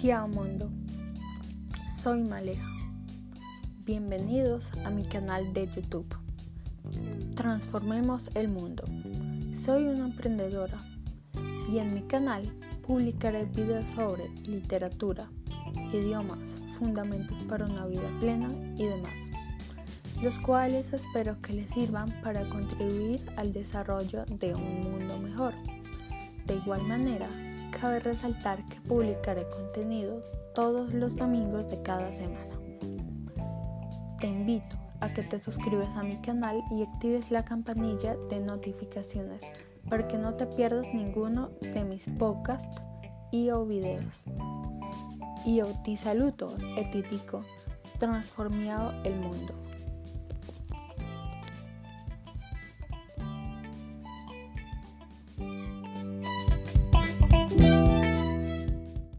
Ciao Mundo. Soy Maleja. Bienvenidos a mi canal de YouTube. Transformemos el mundo. Soy una emprendedora y en mi canal publicaré videos sobre literatura, idiomas, fundamentos para una vida plena y demás, los cuales espero que les sirvan para contribuir al desarrollo de un mundo mejor. De igual manera, cabe resaltar que publicaré contenido todos los domingos de cada semana. Te invito a que te suscribas a mi canal y actives la campanilla de notificaciones para que no te pierdas ninguno de mis podcasts y o videos. Y ti saluto e ti dico, transformiado el mundo.